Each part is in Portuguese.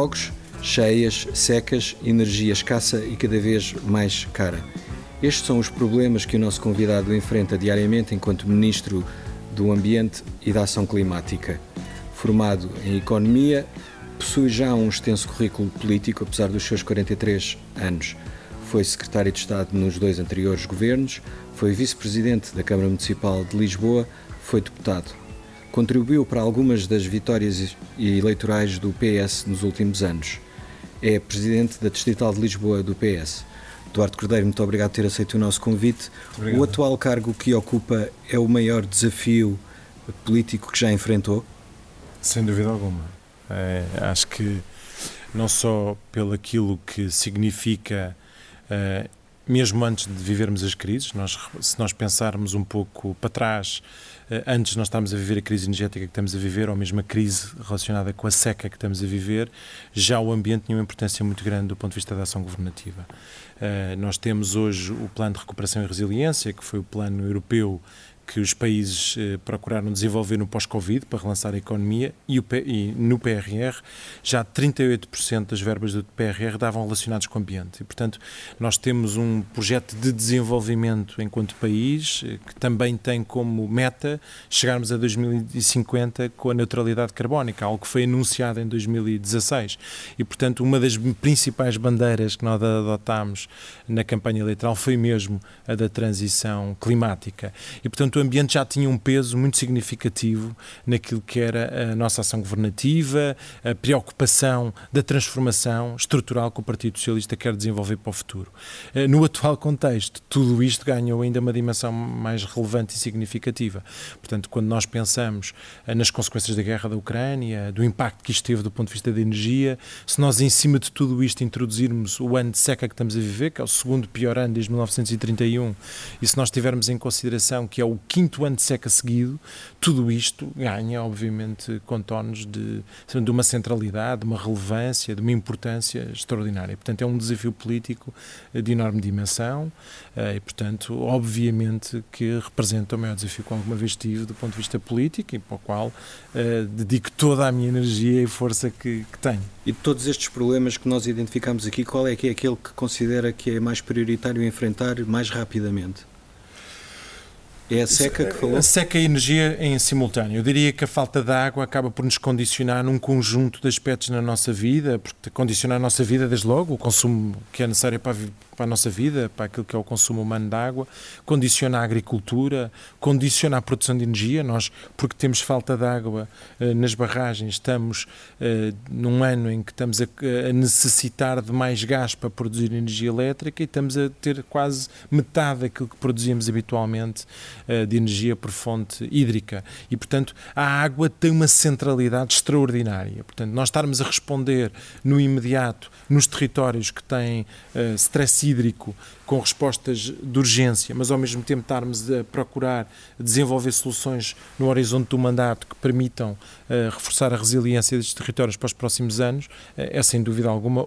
fogos, cheias, secas, energia escassa e cada vez mais cara. Estes são os problemas que o nosso convidado enfrenta diariamente enquanto Ministro do Ambiente e da Ação Climática. Formado em Economia, possui já um extenso currículo político, apesar dos seus 43 anos. Foi secretário de Estado nos dois anteriores governos, foi vice-presidente da Câmara Municipal de Lisboa, foi deputado. Contribuiu para algumas das vitórias eleitorais do PS nos últimos anos. É presidente da Distrital de Lisboa do PS. Eduardo Cordeiro, muito obrigado por ter aceito o nosso convite. Obrigado. O atual cargo que ocupa é o maior desafio político que já enfrentou? Sem dúvida alguma. É, acho que não só pelo aquilo que significa, é, mesmo antes de vivermos as crises, nós, se nós pensarmos um pouco para trás, é, antes nós estamos a viver a crise energética que estamos a viver, ou mesmo a crise relacionada com a seca que estamos a viver, já o ambiente tinha uma importância muito grande do ponto de vista da ação governativa. Uh, nós temos hoje o Plano de Recuperação e Resiliência, que foi o plano europeu que os países eh, procuraram desenvolver no pós-Covid para relançar a economia e, o, e, no PRR já 38% das verbas do PRR davam relacionados com o ambiente. E, portanto, nós temos um projeto de desenvolvimento enquanto país eh, que também tem como meta chegarmos a 2050 com a neutralidade carbónica, algo que foi anunciado em 2016. E, portanto, uma das principais bandeiras que nós adotámos na campanha eleitoral foi mesmo a da transição climática. E, portanto, o ambiente já tinha um peso muito significativo naquilo que era a nossa ação governativa, a preocupação da transformação estrutural que o Partido Socialista quer desenvolver para o futuro. Eh, no atual contexto, tudo isto ganhou ainda uma dimensão mais relevante e significativa. Portanto, quando nós pensamos eh, nas consequências da guerra da Ucrânia, do impacto que isto teve do ponto de vista da energia, se nós, em cima de tudo isto, introduzirmos o ano de seca que estamos a viver, que é o segundo pior ano desde 1931, e se nós tivermos em consideração que é o quinto ano de seca seguido, tudo isto ganha, obviamente, contornos de, de uma centralidade, de uma relevância, de uma importância extraordinária. Portanto, é um desafio político eh, de enorme dimensão eh, e, portanto, obviamente que representa o maior desafio que alguma vez tive do ponto de vista político e para o qual uh, dedico toda a minha energia e força que, que tenho. E de todos estes problemas que nós identificamos aqui, qual é que é aquele que considera que é mais prioritário enfrentar mais rapidamente? É a seca que falou? A seca e a energia em simultâneo. Eu diria que a falta de água acaba por nos condicionar num conjunto de aspectos na nossa vida, porque condicionar a nossa vida, desde logo, o consumo que é necessário para, para a nossa vida, para aquilo que é o consumo humano de água, condiciona a agricultura, condiciona a produção de energia. Nós, porque temos falta de água eh, nas barragens, estamos eh, num ano em que estamos a, necessitar de mais gás para produzir energia elétrica e estamos a ter quase metade daquilo que produzíamos habitualmente eh, de energia por fonte hídrica. E, portanto, a água tem uma centralidade extraordinária. Portanto, nós estarmos a responder no imediato nos territórios que têm uh, stress hídrico com respostas de urgência, mas ao mesmo tempo estarmos a procurar desenvolver soluções no horizonte do mandato que permitam uh, reforçar a resiliência destes territórios para os próximos anos, uh, é sem dúvida alguma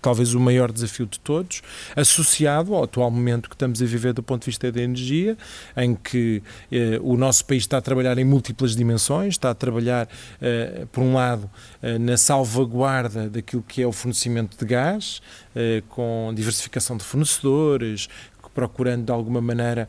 talvez o maior desafio de todos, associado ao atual momento que estamos a viver do ponto de vista da energia, em que eh, o nosso país está a trabalhar em múltiplas dimensões, está a trabalhar, eh, por um lado, eh, na salvaguarda daquilo que é o fornecimento de gás, eh, com diversificação de fornecedores, procurando de alguma maneira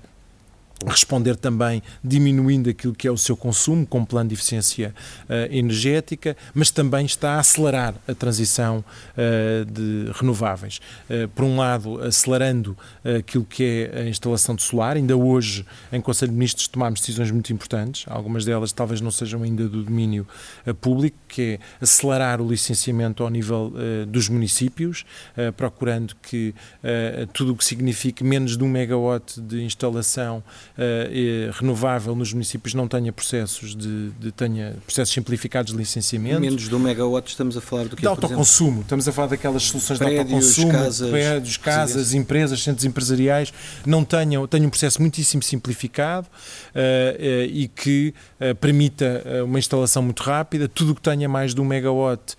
responder também diminuindo aquilo que é o seu consumo com plano de eficiência uh, energética, mas também está a acelerar a transição uh, de renováveis. Uh, por um lado, acelerando aquilo que é a instalação de solar. Ainda hoje, em Conselho de Ministros, tomámos decisões muito importantes, algumas delas talvez não sejam ainda do domínio público, que é acelerar o licenciamento ao nível dos municípios, procurando que tudo o que signifique menos de um megawatt de instalação uh, renovável nos municípios não tenha processos de, de, tenha processos simplificados de licenciamento. Menos de um megawatt estamos a falar do que De autoconsumo, estamos a falar daquelas soluções prédios, de autoconsumo, casas, prédios, casas, empresas, centros empresariais, não tenham, tenham um processo muitíssimo simplificado uh, uh, e que permita uma instalação muito rápida, tudo o que tenha mais de um megawatt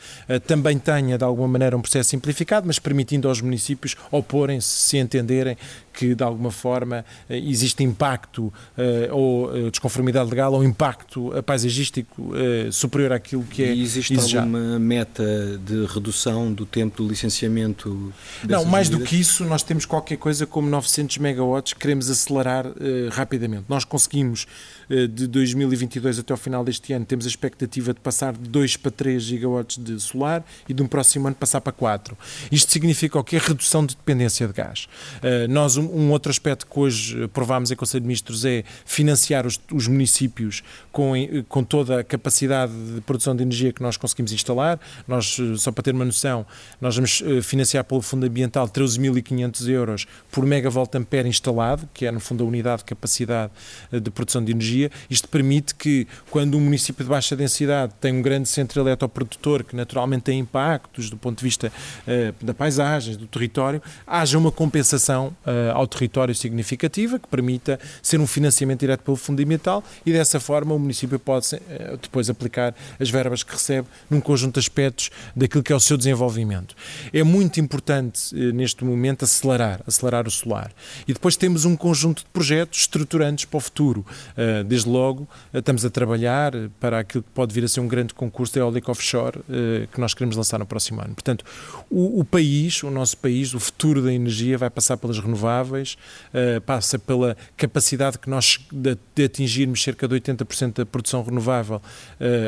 também tenha de alguma maneira um processo simplificado, mas permitindo aos municípios oporem-se, se entenderem que de alguma forma existe impacto ou desconformidade legal ou impacto paisagístico superior àquilo que é e existe exigado. alguma meta de redução do tempo do licenciamento? Não, mais medidas? do que isso, nós temos qualquer coisa como 900 megawatts que queremos acelerar rapidamente. Nós conseguimos, de 2022 até ao final deste ano, temos a expectativa de passar de 2 para 3 gigawatts de solar e de um próximo ano passar para 4. Isto significa o que redução de dependência de gás. Nós, um, outro aspecto que hoje aprovámos em Conselho de Ministros é financiar os, os municípios com, com toda a capacidade de produção de energia que nós conseguimos instalar. Nós, só para ter uma noção, nós vamos financiar pelo Fundo Ambiental 13.500 euros por megavolt ampere instalado, que é no fundo a unidade de capacidade eh, de produção de energia. Isto permite que, quando um município de baixa densidade tem um grande centro eletroprodutor que naturalmente tem impactos do ponto de vista uh, da paisagem, do território, haja uma compensação uh, ao território significativa que permita ser um financiamento direto pelo fundamental e dessa forma o município pode uh, depois aplicar as verbas que recebe num conjunto de aspectos daquilo que é o seu desenvolvimento. É muito importante neste momento acelerar, acelerar o solar. E depois temos um conjunto de projetos estruturantes para o futuro. Desde logo, estamos a trabalhar para aquilo que pode vir a ser um grande concurso de eólica offshore que nós queremos lançar no próximo ano. Portanto, o, o, país, o nosso país, o futuro da energia vai passar pelas renováveis, passa pela capacidade que nós de, de atingirmos cerca de 80% da produção renovável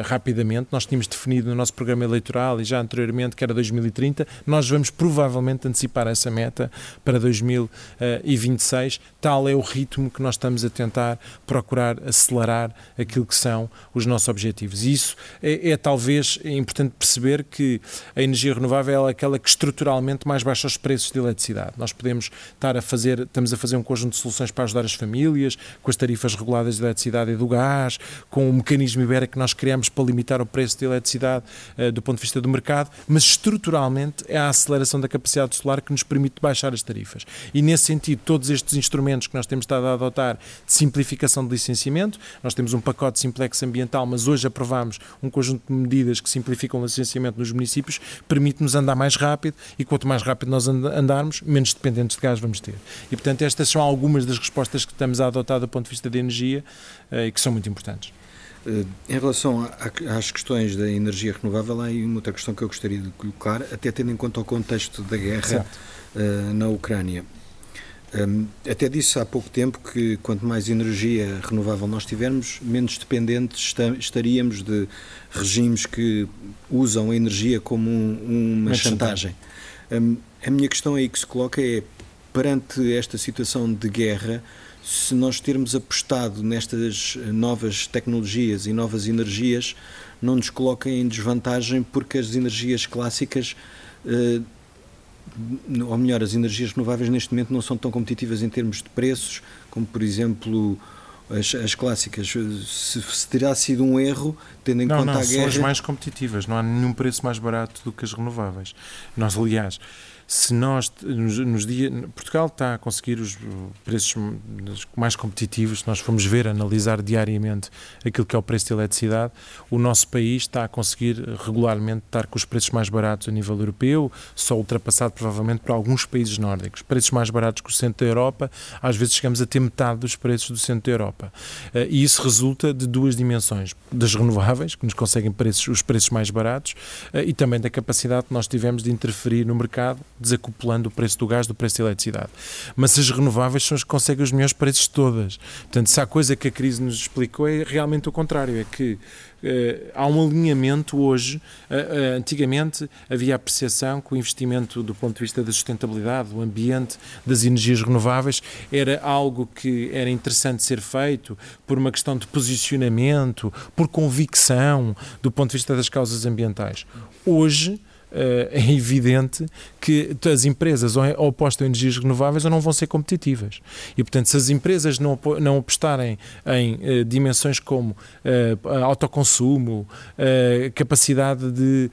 rapidamente. Nós tínhamos definido no nosso programa eleitoral e já anteriormente que era 2030. Nós vamos provavelmente antecipar essa meta para 2026. Tal é o ritmo que nós estamos a tentar procurar acelerar aquilo que são os nossos objetivos. E isso é, é talvez é importante perceber que a energia renovável é aquela que estruturalmente mais baixa os preços de eletricidade. Nós podemos estar a fazer, estamos a fazer um conjunto de soluções para ajudar as famílias, com as tarifas reguladas de eletricidade e do gás, com o mecanismo Ibera que nós criamos para limitar o preço de eletricidade uh, do ponto de vista do mercado, mas estruturalmente é a aceleração da capacidade solar que nos permite baixar as tarifas. E nesse sentido, todos estes instrumentos que nós temos estado a adotar de simplificação de licenciamento, nós temos um pacote simplex ambiental, mas hoje aprovamos um conjunto de medidas que simplificam o licenciamento nos municípios, permite-nos andar mais rápido e quanto mais rápido nós andarmos, menos dependentes de gás vamos ter. E portanto, estas são algumas das respostas que estamos a adotar do ponto de vista da energia eh, e que são muito importantes. Eh, em relação às questões da energia renovável, há aí uma outra questão que eu gostaria de colocar, até tendo em conta o contexto da guerra uh, na Ucrânia. Um, até disse há pouco tempo que quanto mais energia renovável nós tivermos, menos dependentes estaríamos de regimes que usam a energia como um, uma chantagem. Um, a minha questão aí que se coloca é, perante esta situação de guerra, se nós termos apostado nestas novas tecnologias e novas energias, não nos coloca em desvantagem porque as energias clássicas, eh, ou melhor, as energias renováveis neste momento não são tão competitivas em termos de preços, como por exemplo as, as clássicas. Se, se, terá sido um erro, tendo em não, conta não, a guerra. São as mais competitivas, não há nenhum preço mais barato do que as renováveis. Nós, aliás se nós, nos, nos dias, Portugal está a conseguir os preços mais competitivos, se nós formos ver, analisar diariamente aquilo que é o preço de eletricidade, o nosso país está a conseguir regularmente estar com os preços mais baratos a nível europeu, só ultrapassado provavelmente por alguns países nórdicos. Preços mais baratos que o centro da Europa, às vezes chegamos a ter metade dos preços do centro da Europa. Eh, e isso resulta de duas dimensões, das renováveis, que nos conseguem preços, os preços mais baratos, eh, e também da capacidade que nós tivemos de interferir no mercado desacoplando o preço do gás do preço da eletricidade. Mas as renováveis são as que conseguem os melhores preços todas. Portanto, se há coisa que a crise nos explicou é realmente o contrário, é que Uh, há um alinhamento hoje. Uh, uh, antigamente havia a percepção que o investimento do ponto de vista da sustentabilidade, do ambiente, das energias renováveis, era algo que era interessante ser feito por uma questão de posicionamento, por convicção do ponto de vista das causas ambientais. Hoje, é evidente que as empresas ou apostam em energias renováveis ou não vão ser competitivas. E, portanto, se as empresas não, não apostarem em uh, dimensões como uh, autoconsumo, capacidade de,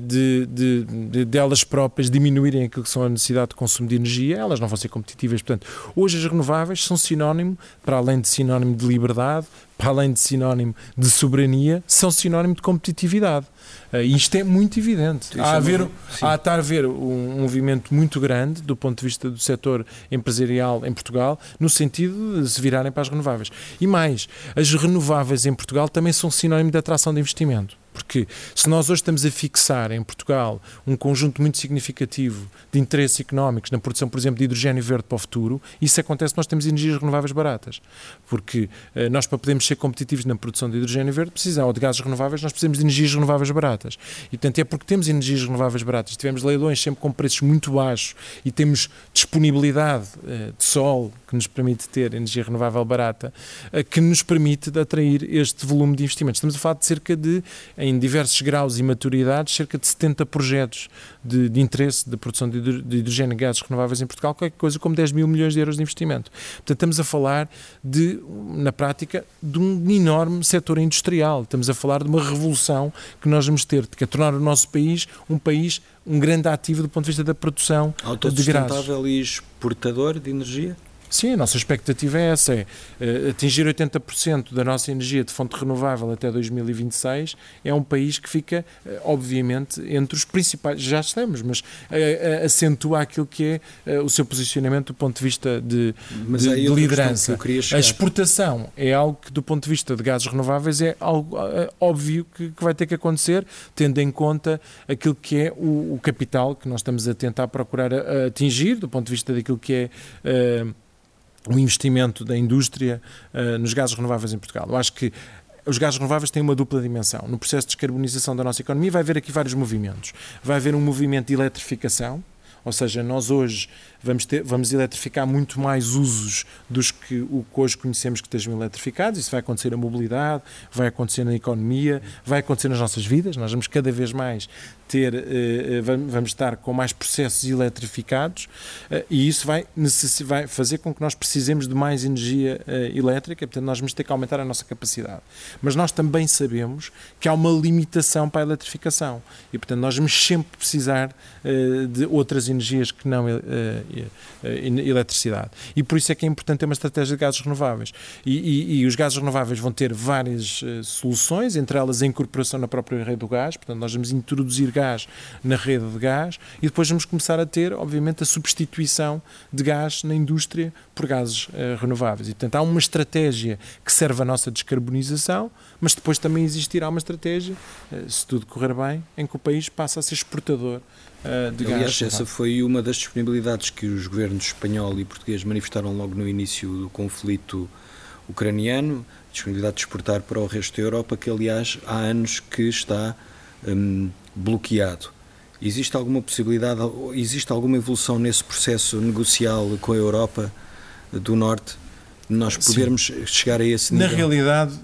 de, de, de, de, elas próprias diminuírem aquilo que são a necessidade de consumo de energia, elas não vão ser competitivas. Portanto, hoje as renováveis são sinónimo, para além de sinónimo de liberdade, para além de sinónimo de soberania, são sinónimo de competitividade. Uh, isto é muito evidente. Há a, ver, há a estar a ver um movimento muito grande do ponto de vista do setor empresarial em Portugal, no sentido de se virarem para as renováveis. E mais, as renováveis em Portugal também são sinónimo de atração de investimento. Porque se nós hoje estamos a fixar em Portugal um conjunto muito significativo de interesses económicos na produção, por exemplo, de hidrogênio verde para o futuro, isso acontece nós temos energias renováveis baratas. Porque eh, nós, para podermos ser competitivos na produção de hidrogênio verde, precisamos, ou de gases renováveis, nós precisamos de energias renováveis baratas. E, portanto, é porque temos energias renováveis baratas, tivemos leilões sempre com preços muito baixos e temos disponibilidade eh, de sol que nos permite ter energia renovável barata, eh, que nos permite atrair este volume de investimentos. Estamos a falar de cerca de em diversos graus e maturidades, cerca de 70 projetos de, de interesse da produção de, hidrogênio e gases renováveis em Portugal, qualquer coisa como 10 mil milhões de euros de investimento. Portanto, estamos a falar de, na prática, de um enorme setor industrial. Estamos a falar de uma revolução que nós vamos ter, que é tornar o nosso país um país, um grande ativo do ponto de vista da produção de gases. e exportador de energia? Sim, a nossa expectativa é essa, é uh, atingir 80% da nossa energia de fonte renovável até 2026 é um país que fica, uh, obviamente, entre os principais, já estamos, mas uh, acentua aquilo que é o seu posicionamento do ponto de vista de, de, de liderança. A exportação é algo que, do ponto de vista de gases renováveis, é algo óbvio que, que, vai ter que acontecer, tendo em conta aquilo que é o, o capital que nós estamos a tentar procurar atingir, do ponto de vista daquilo que é o investimento da indústria uh, nos gases renováveis em Portugal. Eu acho que os gases renováveis têm uma dupla dimensão. No processo de descarbonização da nossa economia vai haver aqui vários movimentos. Vai haver um movimento de eletrificação, ou seja, nós hoje vamos, ter, vamos eletrificar muito mais usos dos que o que hoje conhecemos que estejam eletrificados. Isso vai acontecer na mobilidade, vai acontecer na economia, vai acontecer nas nossas vidas. Nós vamos cada vez mais ter, eh, eh, vamos estar com mais processos eletrificados eh, e isso vai, vai fazer com que nós precisemos de mais energia elétrica, portanto nós vamos ter que aumentar a nossa capacidade. Mas nós também sabemos que há uma limitação para a eletrificação e portanto nós vamos sempre precisar de outras energias que não eletricidade. E por isso é que é importante ter uma estratégia de gases renováveis. E, e, e os gases renováveis vão ter várias soluções, entre elas a incorporação na própria rede do gás, portanto nós vamos introduzir gás na rede de gás e depois vamos começar a ter, obviamente, a substituição de gás na indústria por gases uh, renováveis. E, portanto, há uma estratégia que serve à nossa descarbonização, mas depois também existirá uma estratégia, uh, se tudo correr bem, em que o país passa a ser exportador uh, de Aliás, gás. essa foi uma das disponibilidades que os governos espanhol e português manifestaram logo no início do conflito ucraniano, disponibilidade de exportar para o resto da Europa, que aliás há anos que está um, bloqueado. Existe alguma possibilidade, existe alguma evolução nesse processo negocial com a Europa do Norte? Nós podermos Sim. chegar a esse nível? Na realidade,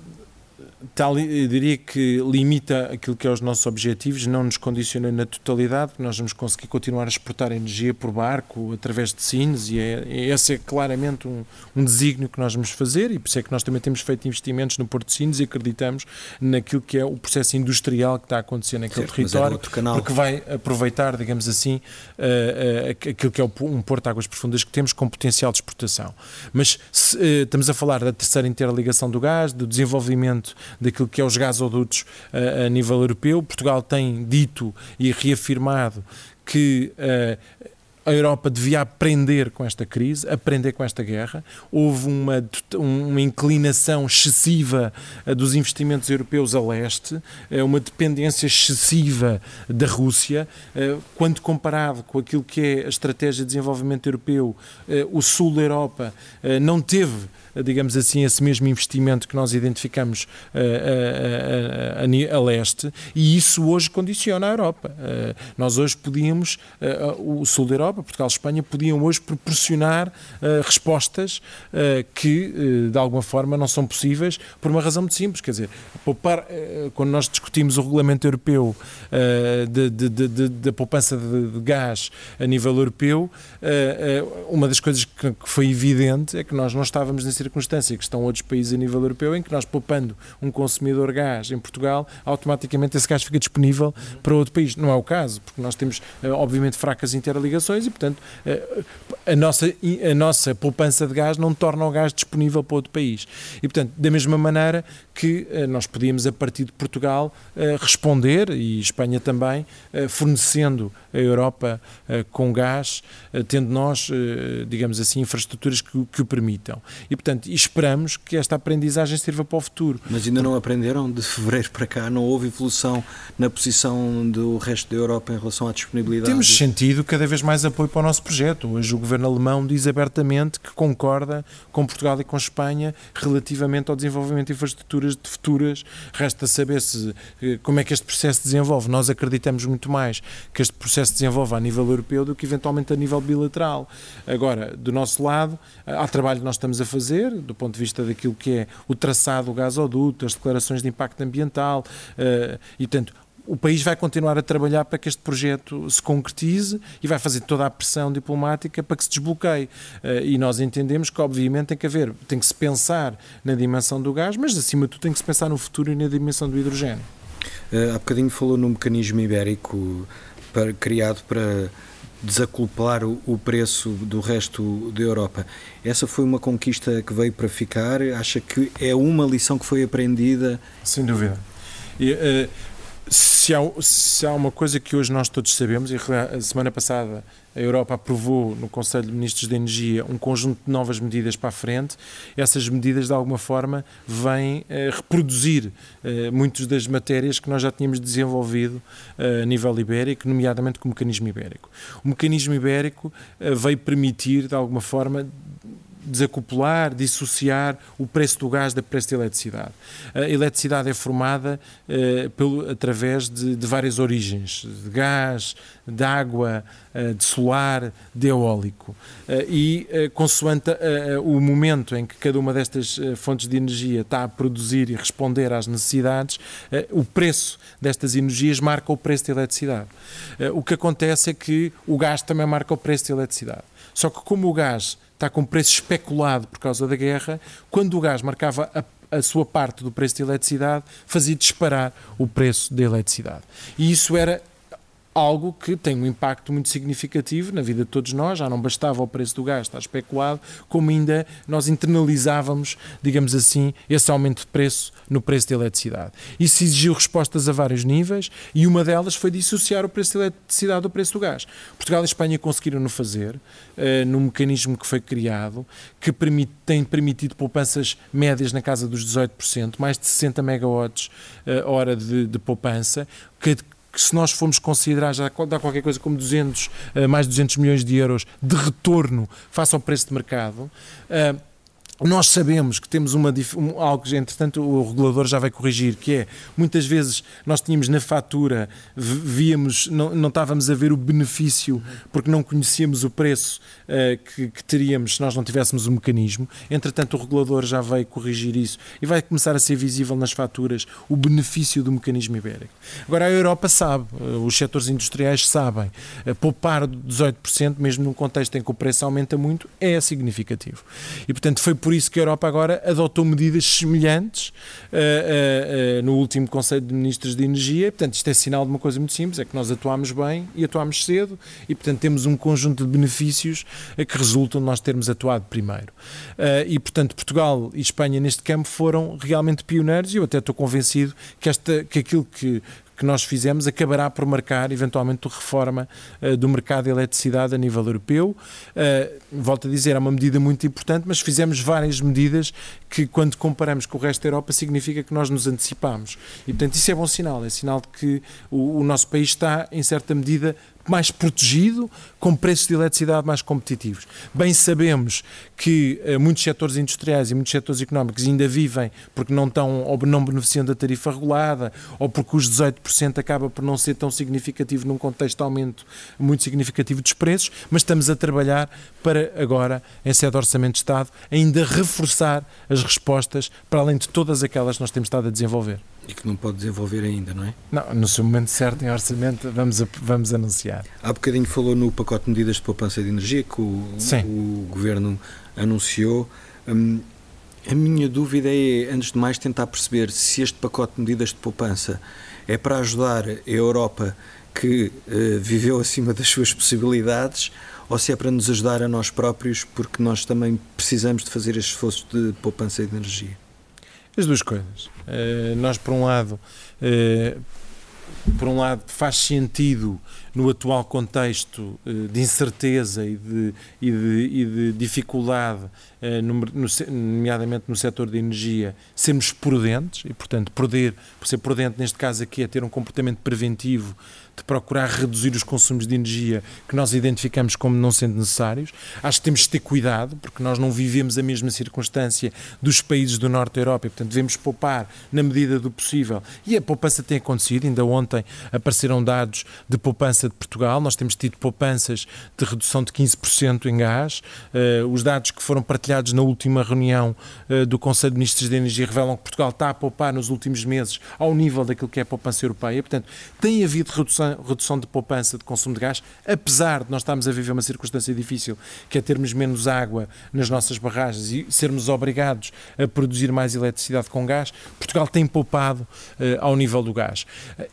tal, eu diria que limita aquilo que é os nossos objetivos, não nos condiciona na totalidade, nós vamos conseguir continuar a exportar energia por barco através de Sines e é, esse é claramente um, um desígnio que nós vamos fazer e por isso é que nós também temos feito investimentos no Porto de Sines e acreditamos naquilo que é o processo industrial que está a acontecer naquele certo, território, porque vai aproveitar, digamos assim, uh, uh, aquilo que é um porto de águas profundas que temos com potencial de exportação. Mas se, uh, estamos a falar da terceira interligação do gás, do desenvolvimento daquilo que é os gasodutos a, a nível europeu. Portugal tem dito e reafirmado que uh, a Europa devia aprender com esta crise, aprender com esta guerra. Houve uma, uma inclinação excessiva eh, dos investimentos europeus a leste, eh, uma dependência excessiva da Rússia. Quando comparado com aquilo que é a estratégia de desenvolvimento europeu, o sul da Europa não teve digamos assim, esse mesmo investimento que nós identificamos a, a, a, a leste, e isso hoje condiciona a Europa. nós hoje podíamos, o sul da Europa, Portugal e Espanha, podiam hoje proporcionar respostas que, de alguma forma, não são possíveis por uma razão muito simples, quer dizer, poupar, quando nós discutimos o regulamento europeu da poupança de, gás a nível europeu, uma das coisas que, foi evidente é que nós não estávamos nesse que estão outros países a nível europeu, em que nós poupando um consumidor gás em Portugal, automaticamente esse gás fica disponível para outro país. Não é o caso, porque nós temos, eh, obviamente, fracas interligações e, portanto, eh, a nossa, a nossa poupança de gás não torna o gás disponível para outro país. E, portanto, da mesma maneira que uh, nós podíamos, a partir de Portugal, responder, e Espanha também, fornecendo a Europa com gás, tendo nós, digamos assim, infraestruturas que, que o permitam. E, portanto, esperamos que esta aprendizagem sirva para o futuro. Mas ainda não aprenderam? De fevereiro para cá não houve evolução na posição do resto da Europa em relação à disponibilidade? Temos sentido cada vez mais apoio para o nosso projeto. Hoje o governo alemão diz abertamente que concorda com Portugal e com Espanha relativamente ao desenvolvimento de infraestruturas de futuras. Resta saber se, eh, como é que este processo se desenvolve. Nós acreditamos muito mais que este processo se desenvolva a nível europeu do que eventualmente a nível bilateral. Agora, do nosso lado, há trabalho que nós estamos a fazer, do ponto de vista daquilo que é o traçado do gasoduto, as declarações de impacto ambiental, uh, e tanto o país vai continuar a trabalhar para que este projeto se concretize e vai fazer toda a pressão diplomática para que se desbloqueie. Eh, e nós entendemos que, obviamente, tem que haver, tem que se pensar na dimensão do gás, mas acima de tudo tem que se pensar no futuro e na dimensão do hidrogênio. Uh, há bocadinho falou no mecanismo ibérico para, criado para desacoplar o, preço do resto da Europa. Essa foi uma conquista que veio para ficar? Acha que é uma lição que foi aprendida? Sem dúvida. E, uh, se há, se há uma coisa que hoje nós todos sabemos, e a semana passada a Europa aprovou no Conselho de Ministros de Energia um conjunto de novas medidas para a frente, essas medidas de alguma forma vêm uh, reproduzir uh, muitas das matérias que nós já tínhamos desenvolvido uh, a nível ibérico, nomeadamente com o mecanismo ibérico. O mecanismo ibérico veio permitir, de alguma forma, desacoplar, dissociar o preço do gás do preço da eletricidade. A eletricidade é formada eh, pelo, através de, de, várias origens, de gás, de água, eh, de solar, de eólico. Eh, e, consoante o momento em que cada uma destas fontes de energia está a produzir e responder às necessidades, o preço destas energias marca o preço da eletricidade. o que acontece é que o gás também marca o preço da eletricidade. Só que como o gás está com preço especulado por causa da guerra, quando o gás marcava a, a sua parte do preço de eletricidade, fazia disparar o preço da eletricidade. E isso era algo que tem um impacto muito significativo na vida de todos nós. Já não bastava o preço do gás estar especulado, como ainda nós internalizávamos, digamos assim, esse aumento de preço no preço da eletricidade. Isso exigiu respostas a vários níveis e uma delas foi dissociar o preço da eletricidade do preço do gás. Portugal e Espanha conseguiram-no fazer uh, num mecanismo que foi criado, que tem permitido poupanças médias na casa dos 18%, mais de 60 megawatts uh, hora de, de poupança, que que se nós formos considerar já dá qualquer coisa como 200, eh, mais de 200 milhões de euros de retorno face ao preço de mercado, eh, nós sabemos que temos uma, um, algo que, entretanto, o regulador já vai corrigir, que é, muitas vezes nós tínhamos na fatura, víamos, não, não estávamos a ver o benefício porque não conhecíamos o preço uh, que, que, teríamos se nós não tivéssemos o mecanismo. Entretanto, o regulador já vai corrigir isso e vai começar a ser visível nas faturas o benefício do mecanismo ibérico. Agora, a Europa sabe, uh, os setores industriais sabem, uh, poupar 18%, mesmo num contexto em que o preço aumenta muito, é significativo. E, portanto, foi por por isso que a Europa agora adotou medidas semelhantes uh, uh, uh, no último Conselho de Ministros de Energia. Portanto, isto é sinal de uma coisa muito simples: é que nós atuámos bem e atuámos cedo, e portanto temos um conjunto de benefícios que resultam de nós termos atuado primeiro. e portanto, Portugal e Espanha neste campo foram realmente pioneiros, e eu até estou convencido que, esta, que aquilo que, que nós fizemos acabará por marcar, eventualmente, a reforma uh, do mercado de eletricidade a nível europeu. Uh, volto a dizer, é uma medida muito importante, mas fizemos várias medidas que, quando comparamos com o resto da Europa, significa que nós nos antecipamos. E, portanto, isso é bom sinal. É sinal de que o, o nosso país está, em certa medida, mais protegido, com preços de eletricidade mais competitivos. Bem sabemos que uh, muitos setores industriais e muitos setores económicos ainda vivem porque não estão ou não beneficiam da tarifa regulada ou porque os 18% acaba por não ser tão significativo num contexto de aumento muito significativo dos preços, mas estamos a trabalhar para agora, em sede de Orçamento de Estado, ainda reforçar as respostas para além de todas aquelas que nós temos estado a desenvolver. E que não pode desenvolver ainda, não é? Não, no seu momento certo, em orçamento, vamos, a, vamos anunciar. Há bocadinho falou no pacote de medidas de poupança de energia que o, o Governo anunciou. Hum, a minha dúvida é, antes de mais, tentar perceber se este pacote de medidas de poupança é para ajudar a Europa que uh, viveu acima das suas possibilidades ou se é para nos ajudar a nós próprios, porque nós também precisamos de fazer este esforço de poupança de energia. As duas coisas. Uh, nós, por um lado, uh, por um lado, faz sentido no atual contexto uh, de incerteza e de, e de, e de dificuldade, no, no, nomeadamente no setor de energia, sermos prudentes e, portanto, poder, ser prudente neste caso aqui, é ter um comportamento preventivo de procurar reduzir os consumos de energia que nós identificamos como não sendo necessários. Acho que temos de ter cuidado, porque nós não vivemos a mesma circunstância dos países do Norte da Europa e, portanto, devemos poupar na medida do possível. E a poupança tem acontecido, ainda ontem apareceram dados de poupança de Portugal, nós temos tido poupanças de redução de 15% em gás. Uh, os dados que foram partilhados na última reunião uh, do Conselho de Ministros de Energia revelam que Portugal está a poupar nos últimos meses ao nível daquilo que é a poupança europeia. Portanto, tem havido redução redução de poupança de consumo de gás, apesar de nós estarmos a viver uma circunstância difícil, que é termos menos água nas nossas barragens e sermos obrigados a produzir mais eletricidade com gás, Portugal tem poupado uh, ao nível do gás.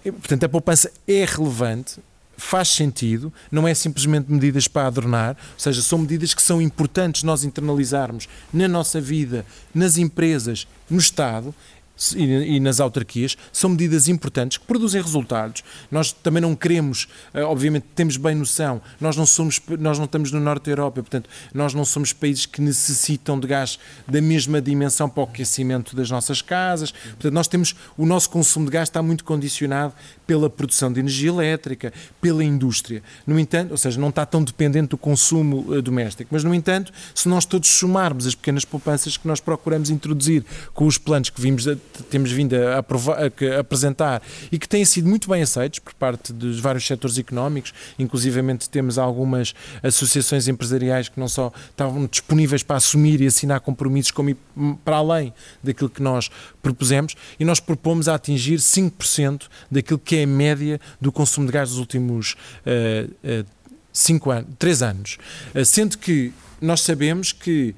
Uh, portanto, a poupança é relevante, faz sentido, não é simplesmente medidas para adornar, ou seja, são medidas que são importantes nós internalizarmos na nossa vida, nas empresas, no Estado e, nas autarquias são medidas importantes que produzem resultados. Nós também não queremos, eh, obviamente temos bem noção, nós não somos, nós não estamos no norte da Europa, portanto, nós não somos países que necessitam de gás da mesma dimensão para o aquecimento das nossas casas. Portanto, nós temos o nosso consumo de gás está muito condicionado pela produção de energia elétrica, pela indústria. No entanto, ou seja, não está tão dependente do consumo uh, doméstico, mas no entanto, se nós todos somarmos as pequenas poupanças que nós procuramos introduzir com os planos que vimos temos vindo a, aprovar, a, apresentar e que têm sido muito bem aceitos por parte dos vários setores económicos, inclusivamente temos algumas associações empresariais que não só estavam disponíveis para assumir e assinar compromissos como ir para além daquilo que nós propusemos e nós propomos a atingir 5% daquilo que é a média do consumo de gás dos últimos uh, uh, cinco anos, anos. Uh, sendo que nós sabemos que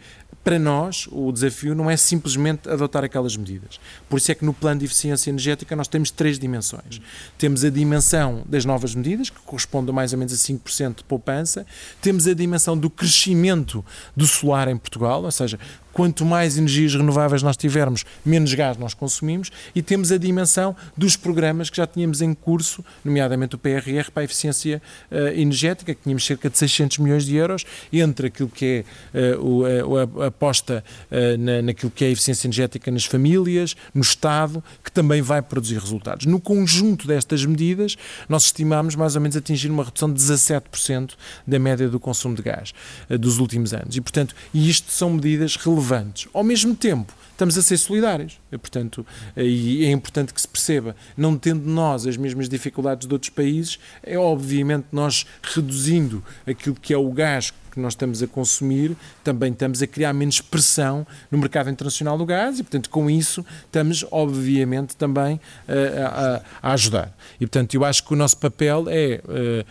para nós, o desafio não é simplesmente adotar aquelas medidas. Por isso é que no plano de eficiência energética nós temos três dimensões. Temos a dimensão das novas medidas, que corresponde a mais ou menos a 5% de poupança. Temos a dimensão do crescimento do solar em Portugal, ou seja, quanto mais energias renováveis nós tivermos, menos gás nós consumimos, e temos a dimensão dos programas que já tínhamos em curso, nomeadamente o PRR para a eficiência uh, energética, que tínhamos cerca de 600 milhões de euros, entre aquilo que é uh, o, a, a aposta uh, na, naquilo que é a eficiência energética nas famílias, no Estado, que também vai produzir resultados. No conjunto destas medidas, nós estimamos mais ou menos atingir uma redução de 17% da média do consumo de gás dos últimos anos. E, portanto, isto são medidas relevantes relevantes. Ao mesmo tempo, estamos a ser solidários. E, portanto, e é importante que se perceba, não tendo nós as mesmas dificuldades de outros países, é obviamente nós reduzindo aquilo que é o gás que nós estamos a consumir, também estamos a criar menos pressão no mercado internacional do gás e, portanto, com isso estamos, obviamente, também a, a, a ajudar. E, portanto, eu acho que o nosso papel é uh,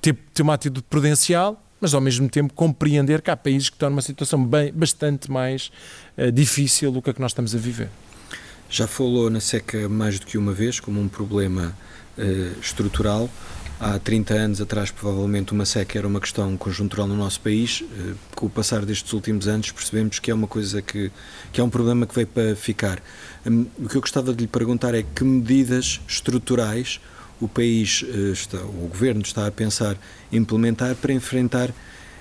ter, ter uma atitude prudencial, mas ao mesmo tempo compreender que há países que estão numa situação bem, bastante mais uh, difícil do que a que nós estamos a viver. Já falou na seca mais do que uma vez como um problema uh, estrutural. Há 30 anos atrás, provavelmente, uma seca era uma questão conjuntural no nosso país. Uh, com o passar destes últimos anos, percebemos que é uma coisa que, que é um problema que veio para ficar. Um, o que eu gostava de lhe perguntar é que medidas estruturais o país, eh, está, o governo está a pensar implementar para enfrentar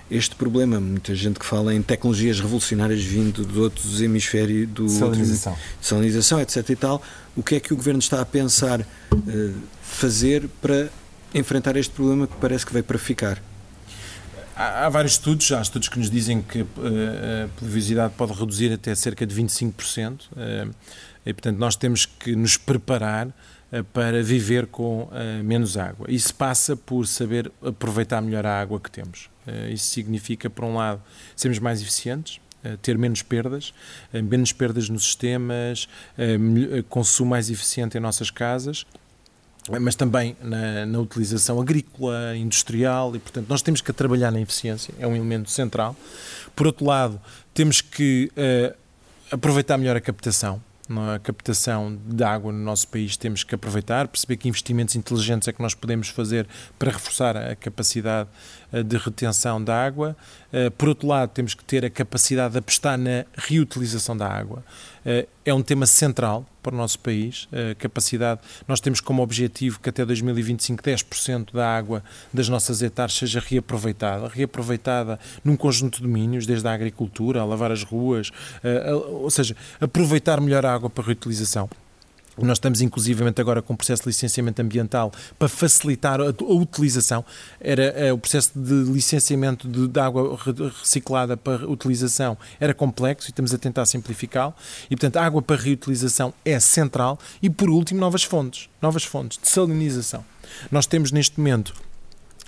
este problema. Muita gente que fala em tecnologias revolucionárias vindo de outros hemisférios, do salinização. Outro, salinização, etc. e tal. O que é que o governo está a pensar uh, fazer para enfrentar este problema que parece que veio para ficar? Há, há vários estudos, há estudos que nos dizem que uh, a pluviosidade pode reduzir até cerca de 25%, uh, e portanto nós temos que nos preparar para viver com uh, menos água. Isso passa por saber aproveitar melhor a água que temos. Uh, isso significa, por um lado, sermos mais eficientes, ter menos perdas, menos perdas nos sistemas, consumo mais eficiente em nossas casas mas também na, na, utilização agrícola, industrial, e portanto nós temos que trabalhar na eficiência, é um elemento central. Por outro lado, temos que uh, aproveitar melhor a captação, na captação de água no nosso país temos que aproveitar, perceber que investimentos inteligentes é que nós podemos fazer para reforçar a capacidade de retenção da água. Por outro lado, temos que ter a capacidade de apostar na reutilização da água. É um tema central para o nosso país. A capacidade, nós temos como objetivo que até 2025 10% da água das nossas hectares seja reaproveitada, reaproveitada num conjunto de domínios, desde a agricultura, a lavar as ruas, ou seja, aproveitar melhor a água para reutilização. Nós estamos inclusivamente agora com o processo de licenciamento ambiental para facilitar a, a utilização. Era é, o processo de licenciamento de, de, água reciclada para utilização era complexo e estamos a tentar simplificá-lo. E portanto, água para reutilização é central. E por último, novas fontes, novas fontes de salinização. Nós temos neste momento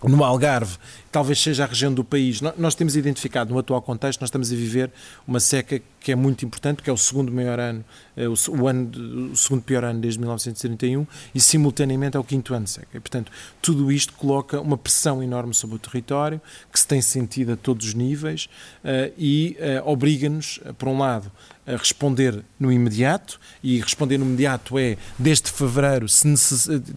no Algarve, talvez seja a região do país. Nós temos identificado no atual contexto, nós estamos a viver uma seca que é muito importante, que é o segundo maior ano, é o, ano, o segundo pior ano desde 1931 e simultaneamente é o quinto ano de seca. E, portanto, tudo isto coloca uma pressão enorme sobre o território, que se tem sentido a todos os níveis uh, e uh, obriga-nos, por um lado, a responder no imediato, e responder no imediato é, desde fevereiro, se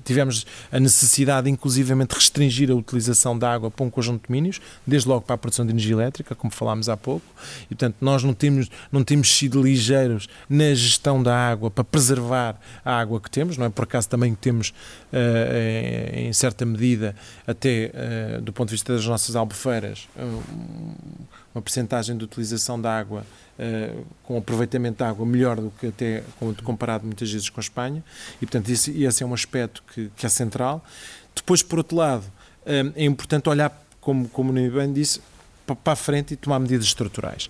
tivemos a necessidade, inclusivamente, de restringir a utilização da água para um conjunto de domínios, desde logo para a produção de energia elétrica, como falámos há pouco, e portanto nós não temos, não temos sido ligeiros na gestão da água para preservar a água que temos, não é? Por acaso também temos, uh, em certa medida, até uh, do ponto de vista das nossas albufeiras, uh, uma percentagem de utilização da água uh, com aproveitamento da água melhor do que até comparado muitas vezes com a Espanha, e portanto esse, esse é um aspecto que, que é central. Depois, por outro lado, uh, é importante olhar, como, como o bem disse, para a frente e tomar medidas estruturais.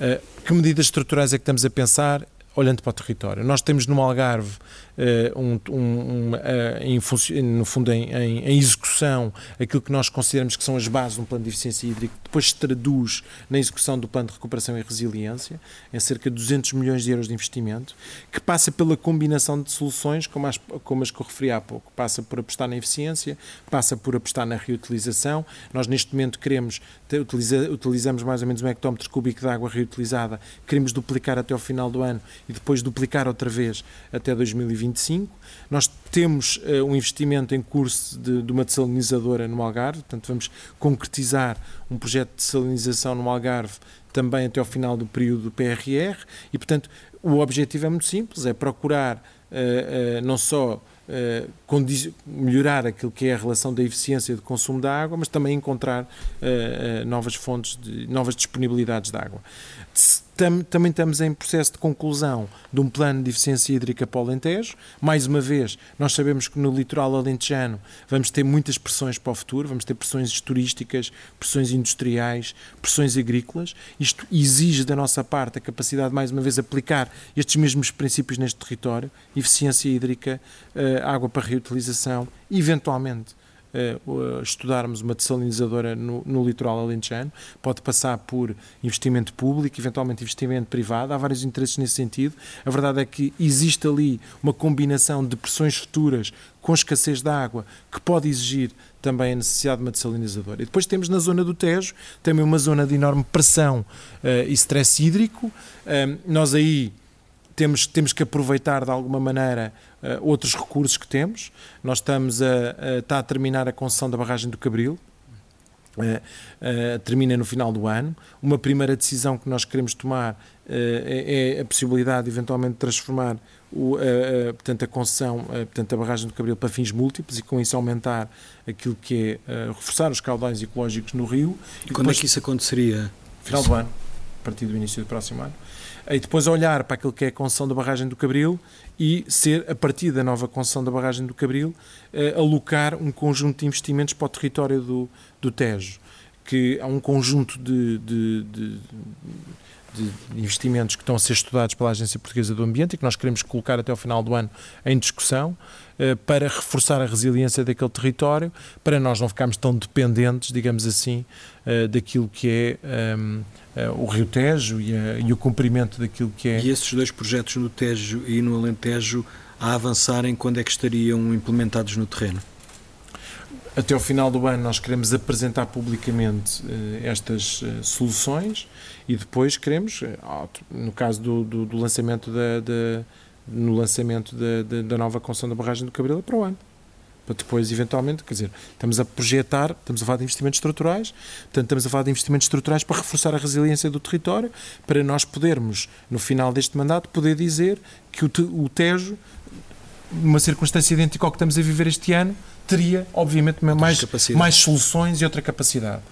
Uh, que medidas estruturais é que estamos a pensar? Olhando para o território. Nós temos no Algarve uh, um, um, uh, em, no fundo, em, em, em, execução, aquilo que nós consideramos que são as bases de um plano de eficiência hídrica, depois se traduz na execução do plano de recuperação e resiliência, em cerca de 200 milhões de euros de investimento, que passa pela combinação de soluções, como as, como as que eu referi há pouco. Passa por apostar na eficiência, passa por apostar na reutilização. Nós, neste momento, queremos, utiliza, utilizamos mais ou menos um hectómetro cúbico de água reutilizada, queremos duplicar até ao final do ano e depois duplicar outra vez até 2020 2025. Nós temos uh, um investimento em curso de, de, uma desalinizadora no Algarve, portanto, vamos concretizar um projeto de desalinização no Algarve também até ao final do período do PRR e, portanto, o objetivo é muito simples: é procurar uh, uh, não só melhorar aquilo que é a relação da eficiência de consumo da água, mas também encontrar uh, uh, novas fontes, de, novas disponibilidades de água. Tam, também estamos em processo de conclusão de um plano de eficiência hídrica para o Alentejo. Mais uma vez, nós sabemos que no litoral alentejano vamos ter muitas pressões para o futuro, vamos ter pressões turísticas, pressões industriais, pressões agrícolas. Isto exige da nossa parte a capacidade, mais uma vez, aplicar estes mesmos princípios neste território, eficiência hídrica, eh, água para reutilização, eventualmente uh, estudarmos uma dessalinizadora no, no litoral alentejano, pode passar por investimento público, eventualmente investimento privado, há vários interesses nesse sentido. A verdade é que existe ali uma combinação de pressões futuras com escassez de água que pode exigir também a necessidade de uma dessalinizadora. E depois temos na zona do Tejo também uma zona de enorme pressão uh, e stress hídrico. Uh, nós aí temos, temos que aproveitar de alguma maneira uh, outros recursos que temos. Nós estamos a, a, está a terminar a concessão da barragem do Cabril, uh, uh, termina no final do ano. Uma primeira decisão que nós queremos tomar é, é, a possibilidade de eventualmente transformar o, portanto, a concessão, portanto, a barragem do Cabril para fins múltiplos e com isso aumentar aquilo que é reforçar os caudais ecológicos no rio. E, e quando depois, é que isso aconteceria? Final do ano, a partir do início do próximo ano e depois olhar para aquilo que é a concessão da barragem do Cabril e ser, a partir da nova concessão da barragem do Cabril, eh, alocar um conjunto de investimentos para o território do, do Tejo, que há um conjunto de, de, de de investimentos que estão a ser estudados pela Agência Portuguesa do Ambiente e que nós queremos colocar até ao final do ano em discussão eh, para reforçar a resiliência daquele território, para nós não ficarmos tão dependentes, digamos assim, eh, daquilo que é um, ehm, eh, o Rio Tejo e, a, e, o cumprimento daquilo que é. E esses dois projetos no Tejo e no Alentejo a avançarem, quando é que estariam implementados no terreno? Até ao final do ano nós queremos apresentar publicamente uh, estas uh, soluções e depois queremos, uh, no caso do, do, do lançamento da, da, no lançamento da, da, da, nova construção da barragem do Cabril, é para o ano. para depois, eventualmente, quer dizer, estamos a projetar, estamos a falar de investimentos estruturais, portanto, estamos a falar de investimentos estruturais para reforçar a resiliência do território, para nós podermos, no final deste mandato, poder dizer que o, o Tejo, numa circunstância idêntica ao que estamos a viver este ano, teria, obviamente, mais, mais soluções e outra capacidade.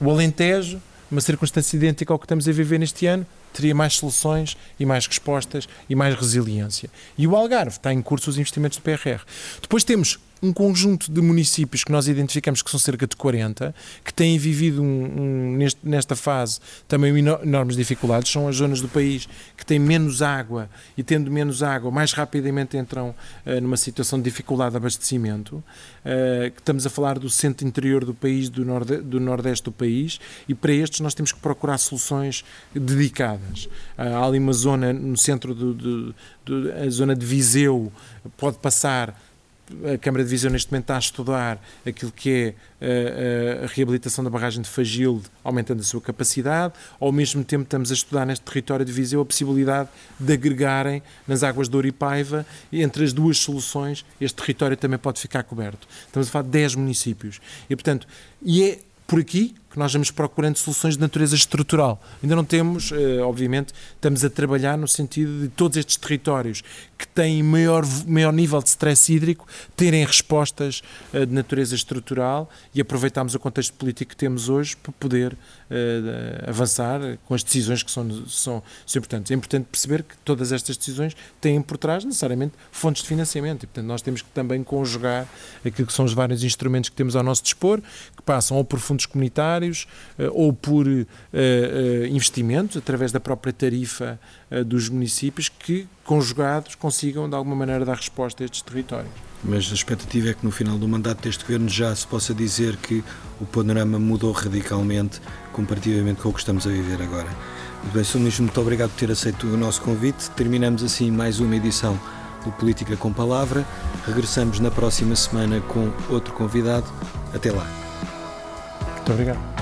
O Alentejo, numa circunstância idêntica ao que estamos a viver neste ano, teria mais soluções e mais respostas e mais resiliência. E o Algarve está em curso os investimentos do PRR. Depois temos um conjunto de municípios que nós identificamos que são cerca de 40, que têm vivido um, um, neste, nesta fase também enormes dificuldades. São as zonas do país que têm menos água e, tendo menos água, mais rapidamente entram uh, numa situação de dificuldade de abastecimento. Uh, estamos a falar do centro interior do país, do, norde, do nordeste do país, e para estes nós temos que procurar soluções dedicadas. Uh, há ali uma zona no centro do, do, do a zona de Viseu, pode passar a Câmara de Viseu neste momento está a estudar aquilo que é a, eh, eh, a, reabilitação da barragem de Fagilde, aumentando a sua capacidade. Ao mesmo tempo estamos a estudar neste território de Viseu a possibilidade de agregarem nas águas de Ouripaiva e entre as duas soluções este território também pode ficar coberto. Estamos a falar de 10 municípios. E, portanto, e é por aqui que nós vamos procurando soluções de natureza estrutural. Ainda não temos, eh, obviamente, estamos a trabalhar no sentido de todos estes territórios que têm maior, maior nível de stress hídrico terem respostas eh, de natureza estrutural e aproveitarmos o contexto político que temos hoje para poder eh, avançar com as decisões que são, são, são importantes. É importante perceber que todas estas decisões têm por trás necessariamente fontes de financiamento e, portanto, nós temos que também conjugar aquilo que são os vários instrumentos que temos ao nosso dispor, que passam ou por fundos comunitários, eh, ou por eh, eh, investimentos através da própria tarifa dos municípios que, conjugados, consigam de alguma maneira dar resposta a estes territórios. Mas a expectativa é que no final do mandato deste governo já se possa dizer que o panorama mudou radicalmente comparativamente com o que estamos a viver agora. Muito bem, Sr. Ministro, muito obrigado por ter aceito o nosso convite. Terminamos assim mais uma edição do Política com Palavra. Regressamos na próxima semana com outro convidado. Até lá. Muito obrigado.